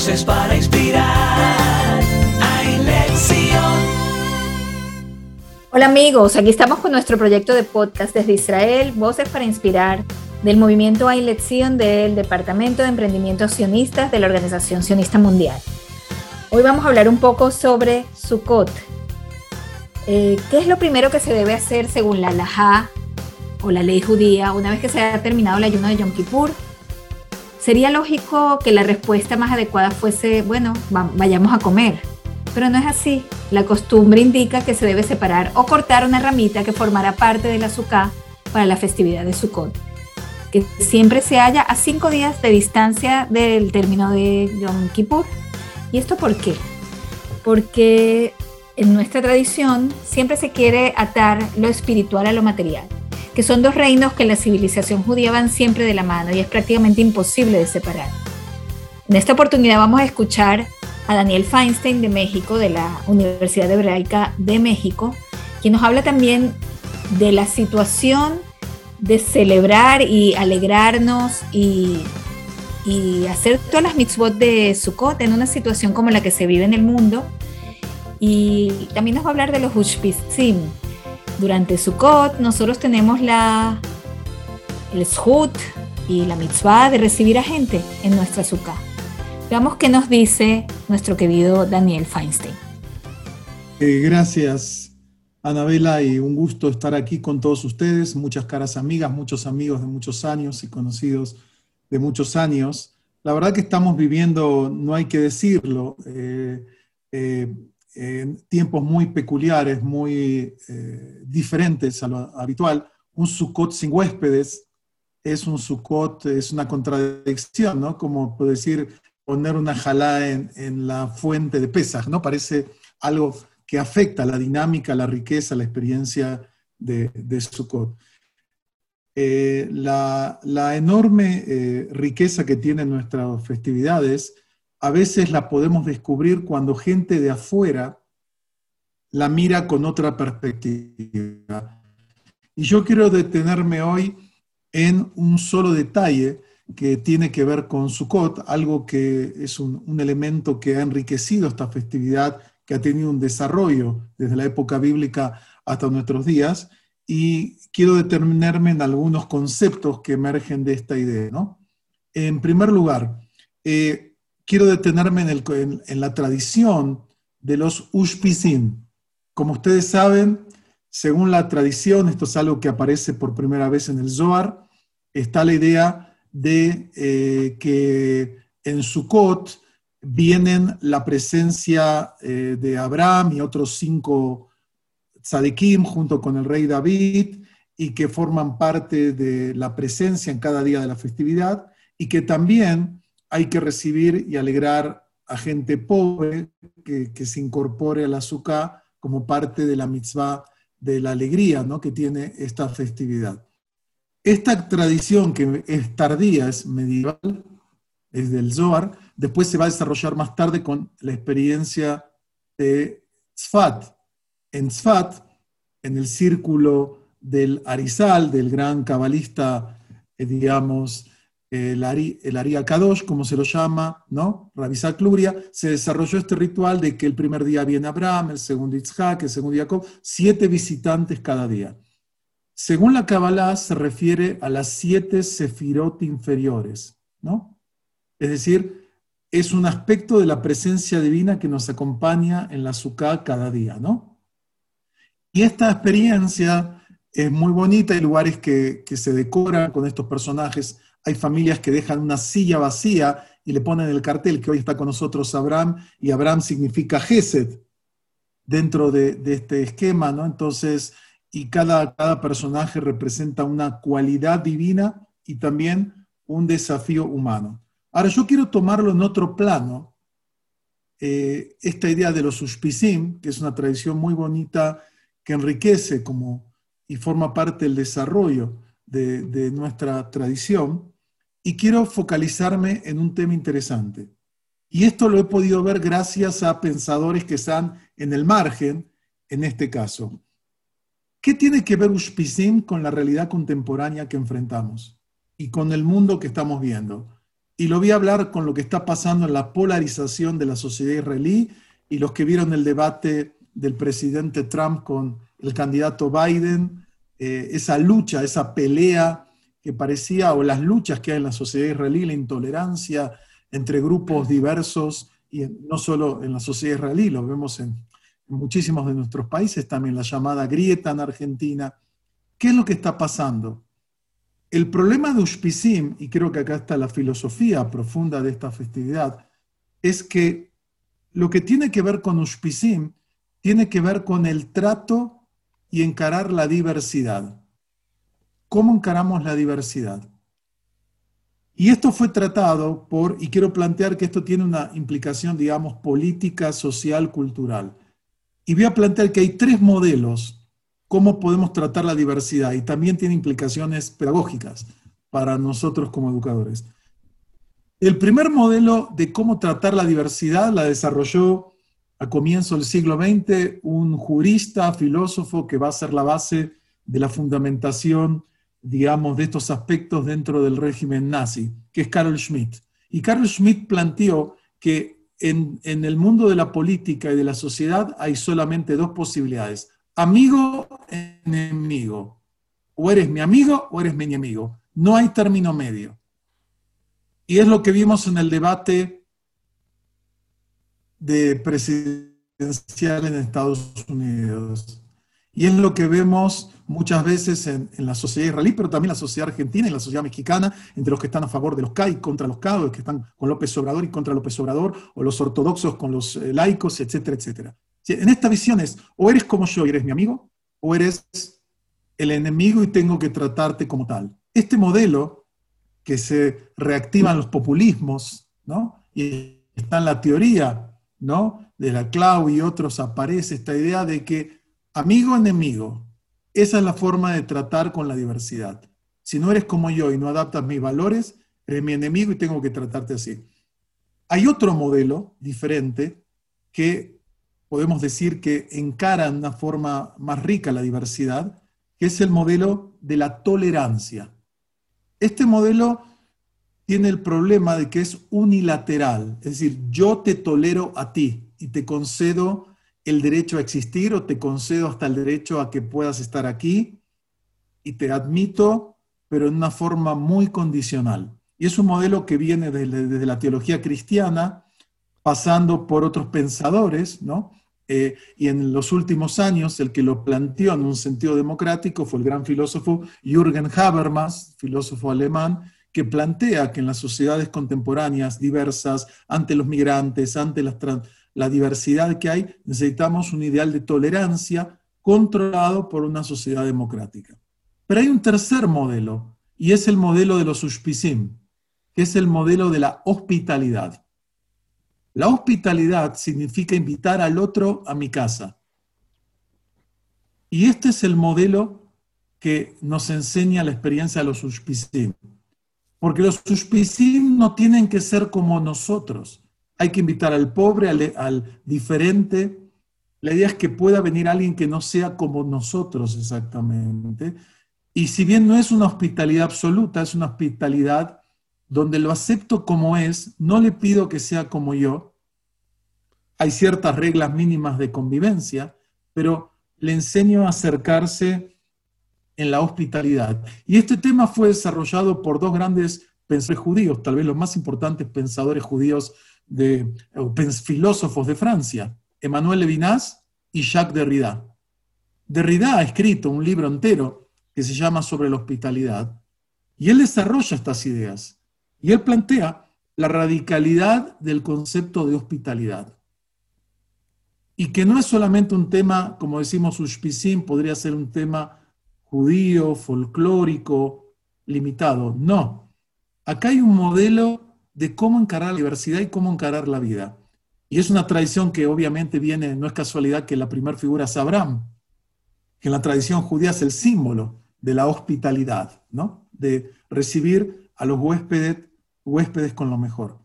Voces para inspirar. Hay lección. Hola amigos, aquí estamos con nuestro proyecto de podcast desde Israel, Voces para Inspirar, del movimiento Hay Lección del Departamento de Emprendimiento Sionistas de la Organización Sionista Mundial. Hoy vamos a hablar un poco sobre Sukkot. Eh, ¿Qué es lo primero que se debe hacer según la Laha o la ley judía una vez que se ha terminado el ayuno de Yom Kippur? Sería lógico que la respuesta más adecuada fuese, bueno, vayamos a comer. Pero no es así. La costumbre indica que se debe separar o cortar una ramita que formará parte del azúcar para la festividad de Sukkot, que siempre se halla a cinco días de distancia del término de Yom Kippur. ¿Y esto por qué? Porque en nuestra tradición siempre se quiere atar lo espiritual a lo material, que son dos reinos que la civilización judía van siempre de la mano y es prácticamente imposible de separar. En esta oportunidad vamos a escuchar a Daniel Feinstein de México, de la Universidad Hebraica de México, quien nos habla también de la situación de celebrar y alegrarnos y, hacer todas las mitzvot de Sukkot en una situación como la que se vive en el mundo. Y también nos va a hablar de los Ushpitzim. Durante Sukkot nosotros tenemos la, el Shut y la mitzvah de recibir a gente en nuestra Sukkah. Veamos qué nos dice nuestro querido Daniel Feinstein. Eh, gracias, Anabela, y un gusto estar aquí con todos ustedes, muchas caras amigas, muchos amigos de muchos años y conocidos de muchos años. La verdad que estamos viviendo, no hay que decirlo, eh, eh, tiempos muy peculiares, muy diferentes a lo habitual. Un Sukkot sin huéspedes es un Sukkot, es una contradicción, ¿no? Como puedo decir, poner una jalá en, la fuente de Pesaj, ¿no? Parece algo que afecta la dinámica, la riqueza, la experiencia de, de Sukkot. Eh, la, enorme eh, riqueza que tienen nuestras festividades, a veces la podemos descubrir cuando gente de afuera la mira con otra perspectiva. Y yo quiero detenerme hoy en un solo detalle que tiene que ver con Sukkot, algo que es un, elemento que ha enriquecido esta festividad, que ha tenido un desarrollo desde la época bíblica hasta nuestros días, y quiero determinarme en algunos conceptos que emergen de esta idea. ¿no? En primer lugar, eh, quiero detenerme en, la tradición de los Ushpizim. Como ustedes saben, según la tradición, esto es algo que aparece por primera vez en el Zohar, está la idea de eh, que en Sukkot vienen la presencia eh, de Abraham y otros cinco tzadikim junto con el rey David y que forman parte de la presencia en cada día de la festividad y que también hay que recibir y alegrar a gente pobre que, se incorpore a la Sukkah como parte de la mitzvah de la alegría ¿no? que tiene esta festividad. Esta tradición que es tardía, es medieval, es del Zohar, después se va a desarrollar más tarde con la experiencia de Tzfat. En Tzfat, en el círculo del Arizal, del gran cabalista, eh, digamos, el, Ari, el como se lo llama, ¿no? Rabizak Cluria, se desarrolló este ritual de que el primer día viene Abraham, el segundo Itzhak, el segundo Jacob, siete visitantes cada día. Según la Kabbalah, se refiere a las siete sefirot inferiores, ¿no? Es decir, es un aspecto de la presencia divina que nos acompaña en la Sukkah cada día, ¿no? Y esta experiencia es muy bonita, hay lugares que, que se decoran con estos personajes, hay familias que dejan una silla vacía y le ponen el cartel que hoy está con nosotros Abraham, y Abraham significa Gesed dentro de, este esquema, ¿no? Entonces, y cada, cada personaje representa una cualidad divina y también un desafío humano. Ahora yo quiero tomarlo en otro plano, eh, esta idea de los ushpisim, que es una tradición muy bonita que enriquece como, y forma parte del desarrollo de, de nuestra tradición, y quiero focalizarme en un tema interesante. Y esto lo he podido ver gracias a pensadores que están en el margen, en este caso. ¿Qué tiene que ver Ushpizim con la realidad contemporánea que enfrentamos y con el mundo que estamos viendo? y lo voy a hablar con lo que está pasando en la polarización de la sociedad israelí y los que vieron el debate del presidente Trump con el candidato Biden, eh, esa lucha, esa pelea que parecía, o las luchas que hay en la sociedad israelí, la intolerancia entre grupos diversos, y no solo en la sociedad israelí, lo vemos en, muchísimos de nuestros países, también la llamada grieta en Argentina. ¿Qué es lo que está pasando? El problema de Ushpizim, y creo que acá está la filosofía profunda de esta festividad, es que lo que tiene que ver con Ushpizim tiene que ver con el trato y encarar la diversidad. ¿Cómo encaramos la diversidad? Y esto fue tratado por, y quiero plantear que esto tiene una implicación, digamos, política, social, cultural. Y voy a plantear que hay tres modelos cómo podemos tratar la diversidad y también tiene implicaciones pedagógicas para nosotros como educadores. El primer modelo de cómo tratar la diversidad la desarrolló a comienzo del siglo XX un jurista, filósofo que va a ser la base de la fundamentación, digamos, de estos aspectos dentro del régimen nazi, que es Carl Schmitt. Y Carl Schmitt planteó que en, el mundo de la política y de la sociedad hay solamente dos posibilidades, amigo, enemigo. O eres mi amigo o eres mi enemigo. No hay término medio. Y es lo que vimos en el debate de presidencial en Estados Unidos. Y es lo que vemos muchas veces en, la sociedad israelí, pero también la sociedad argentina y la sociedad mexicana, entre los que están a favor de los CAI contra los CAO, los que están con López Obrador y contra López Obrador, o los ortodoxos con los eh, laicos, etcétera, etcétera. En esta visión es, o eres como yo y eres mi amigo, o eres el enemigo y tengo que tratarte como tal. Este modelo que se reactivan los populismos, ¿no? Y está en la teoría, ¿no? De la Clau y otros aparece esta idea de que amigo-enemigo, esa es la forma de tratar con la diversidad. Si no eres como yo y no adaptas mis valores, eres mi enemigo y tengo que tratarte así. Hay otro modelo diferente que podemos decir que encara de una forma más rica la diversidad, que es el modelo de la tolerancia. Este modelo tiene el problema de que es unilateral, es decir, yo te tolero a ti y te concedo el derecho a existir o te concedo hasta el derecho a que puedas estar aquí y te admito, pero en una forma muy condicional. Y es un modelo que viene desde, la teología cristiana, pasando por otros pensadores, ¿no? Eh, y en los últimos años el que lo planteó en un sentido democrático fue el gran filósofo Jürgen Habermas, filósofo alemán, que plantea que en las sociedades contemporáneas diversas, ante los migrantes, ante la diversidad que hay, necesitamos un ideal de tolerancia controlado por una sociedad democrática. Pero hay un tercer modelo, y es el modelo de los ushpisim, que es el modelo de la hospitalidad. La hospitalidad significa invitar al otro a mi casa. Y este es el modelo que nos enseña la experiencia de los ushpisim. Porque los ushpisim no tienen que ser como nosotros. Hay que invitar al pobre, al, diferente. La idea es que pueda venir alguien que no sea como nosotros exactamente. Y si bien no es una hospitalidad absoluta, es una hospitalidad donde lo acepto como es, no le pido que sea como yo, hay ciertas reglas mínimas de convivencia, pero le enseño a acercarse en la hospitalidad. Y este tema fue desarrollado por dos grandes pensadores judíos, tal vez los más importantes pensadores judíos, de, filósofos de Francia, Emmanuel Levinas y Jacques Derrida. Derrida ha escrito un libro entero que se llama Sobre la hospitalidad, y él desarrolla estas ideas. Y él plantea la radicalidad del concepto de hospitalidad. Y que no es solamente un tema, como decimos, Ushpizim, podría ser un tema judío, folclórico, limitado. No. Acá hay un modelo de cómo encarar la diversidad y cómo encarar la vida. Y es una tradición que obviamente viene, no es casualidad que la primera figura es Abraham, que en la tradición judía es el símbolo de la hospitalidad, ¿no? De recibir a los huéspedes huéspedes con lo mejor.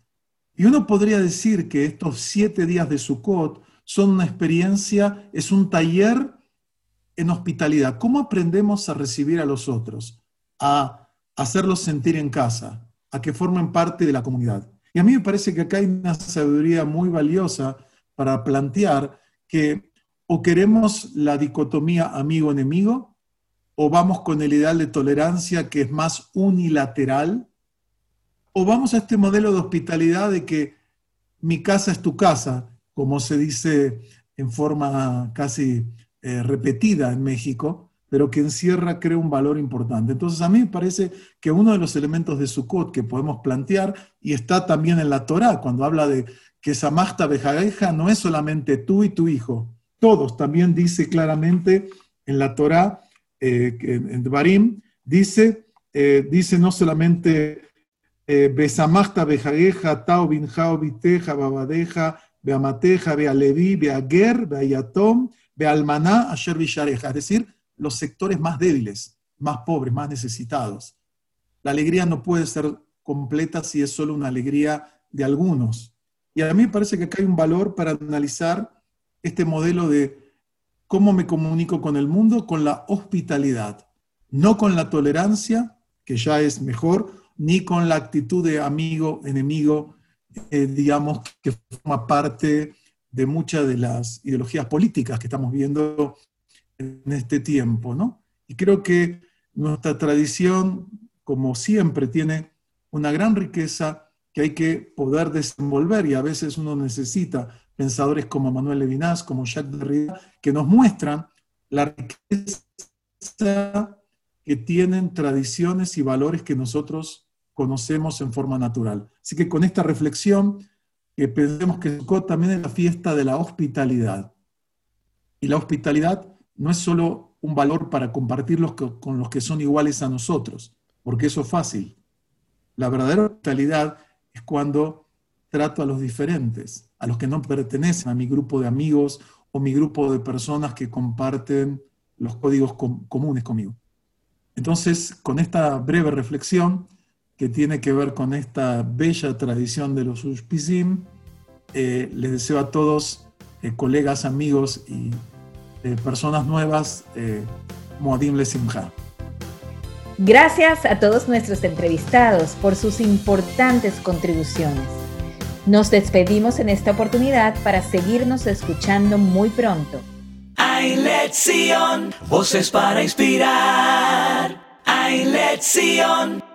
Y uno podría decir que estos siete días de Sukkot son una experiencia, es un taller en hospitalidad. ¿Cómo aprendemos a recibir a los otros? A hacerlos sentir en casa, a que formen parte de la comunidad. Y a mí me parece que acá hay una sabiduría muy valiosa para plantear que o queremos la dicotomía amigo-enemigo o vamos con el ideal de tolerancia que es más unilateral o vamos a este modelo de hospitalidad de que mi casa es tu casa, como se dice en forma casi eh, repetida en México, pero que encierra, creo, un valor importante. Entonces, a mí me parece que uno de los elementos de Sukkot que podemos plantear, y está también en la Torá, cuando habla de que Samasta Bejageja no es solamente tú y tu hijo, todos, también dice claramente en la Torá, eh, en Barim, dice, eh, dice no solamente Besamasta Bejageja, Tao Binjao Biteja, Babadeja, Beamateja, Bealevi, Beager, Beayatom, Bealmaná, Asher Villareja, es decir, los sectores más débiles, más pobres, más necesitados. La alegría no puede ser completa si es solo una alegría de algunos. Y a mí me parece que acá hay un valor para analizar este modelo de cómo me comunico con el mundo con la hospitalidad, no con la tolerancia, que ya es mejor, ni con la actitud de amigo, enemigo, eh, digamos, que forma parte de muchas de las ideologías políticas que estamos viendo en este tiempo, ¿no? Y creo que nuestra tradición, como siempre, tiene una gran riqueza que hay que poder desenvolver y a veces uno necesita pensadores como Manuel Levinas, como Jacques Derrida, que nos muestran la riqueza que tienen tradiciones y valores que nosotros conocemos en forma natural. Así que con esta reflexión, que pensemos que Sukkot también es la fiesta de la hospitalidad. Y la hospitalidad no es solo un valor para compartirlos con los que son iguales a nosotros, porque eso es fácil. La verdadera hospitalidad es cuando trato a los diferentes, a los que no pertenecen a mi grupo de amigos o mi grupo de personas que comparten los códigos comunes conmigo. Entonces, con esta breve reflexión que tiene que ver con esta bella tradición de los Ushpizim, eh, les deseo a todos, eh, colegas, amigos y personas nuevas, eh, Moadim Lesimha. Gracias a todos nuestros entrevistados por sus importantes contribuciones. Nos despedimos en esta oportunidad para seguirnos escuchando muy pronto. Hay lección, voces para inspirar. Hay lección.